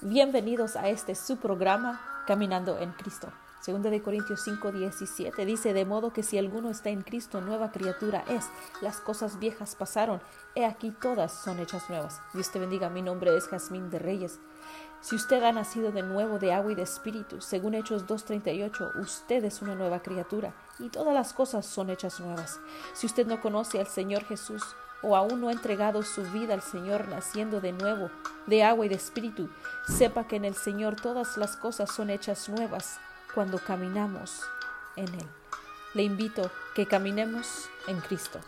Bienvenidos a este su programa Caminando en Cristo. Segunda de Corintios 5, 17 dice, de modo que si alguno está en Cristo, nueva criatura es. Las cosas viejas pasaron, he aquí todas son hechas nuevas. Dios te bendiga, mi nombre es Jazmín de Reyes. Si usted ha nacido de nuevo de agua y de espíritu, según Hechos 2.38, usted es una nueva criatura y todas las cosas son hechas nuevas. Si usted no conoce al Señor Jesús o aún no ha entregado su vida al Señor naciendo de nuevo de agua y de espíritu, sepa que en el Señor todas las cosas son hechas nuevas cuando caminamos en Él. Le invito que caminemos en Cristo.